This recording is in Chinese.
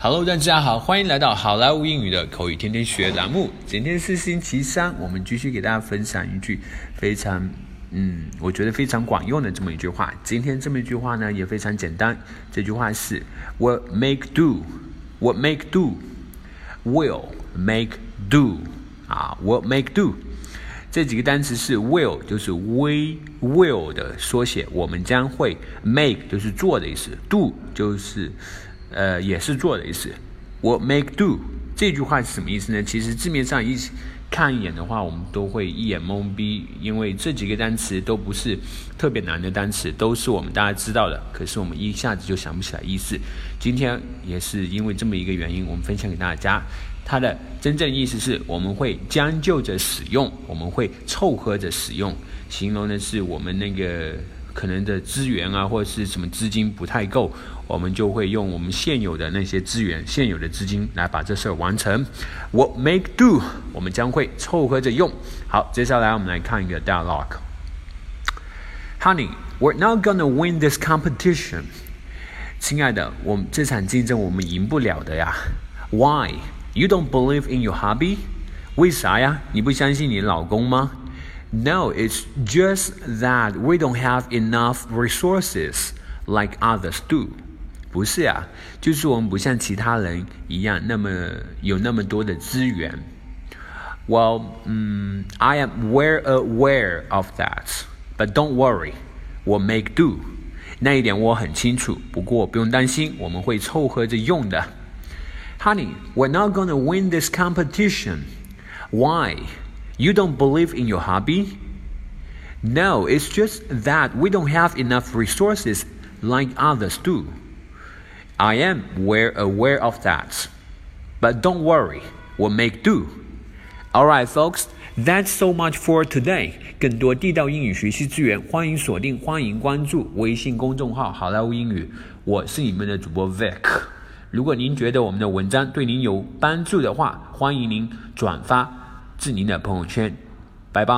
Hello，大家好，欢迎来到好莱坞英语的口语天天学栏目。今天是星期三，我们继续给大家分享一句非常，嗯，我觉得非常管用的这么一句话。今天这么一句话呢，也非常简单。这句话是 What make do？What make do？Will make do？啊，What make do？这几个单词是 will，就是 we will 的缩写，我们将会 make 就是做的意思，do 就是。呃，也是做的意思。我 make do 这句话是什么意思呢？其实字面上一看一眼的话，我们都会一眼懵逼，因为这几个单词都不是特别难的单词，都是我们大家知道的。可是我们一下子就想不起来意思。今天也是因为这么一个原因，我们分享给大家。它的真正意思是我们会将就着使用，我们会凑合着使用，形容的是我们那个。可能的资源啊，或者是什么资金不太够，我们就会用我们现有的那些资源、现有的资金来把这事儿完成。What make do？我们将会凑合着用。好，接下来我们来看一个 dialogue。Honey, we're not gonna win this competition。亲爱的，我们这场竞争我们赢不了的呀。Why? You don't believe in your hubby？为啥呀？你不相信你老公吗 ？No, it's just that we don't have enough resources like others do. 不是啊，就是我们不像其他人一样那么有那么多的资源。Well, um, I am well aware of that, but don't worry, we'll make do. 那一点我很清楚，不过不用担心，我们会凑合着用的。Honey, we're not gonna win this competition. Why? You don't believe in your hobby? No, it's just that we don't have enough resources like others do. I am well aware of that. But don't worry, we'll make do. Alright, folks, that's so much for today. 更多地道英语学习资源，欢迎锁定，欢迎关注微信公众号“好莱坞英语”。我是你们的主播 Vic。如果您觉得我们的文章对您有帮助的话，欢迎您转发。 致您的朋友圈，拜拜。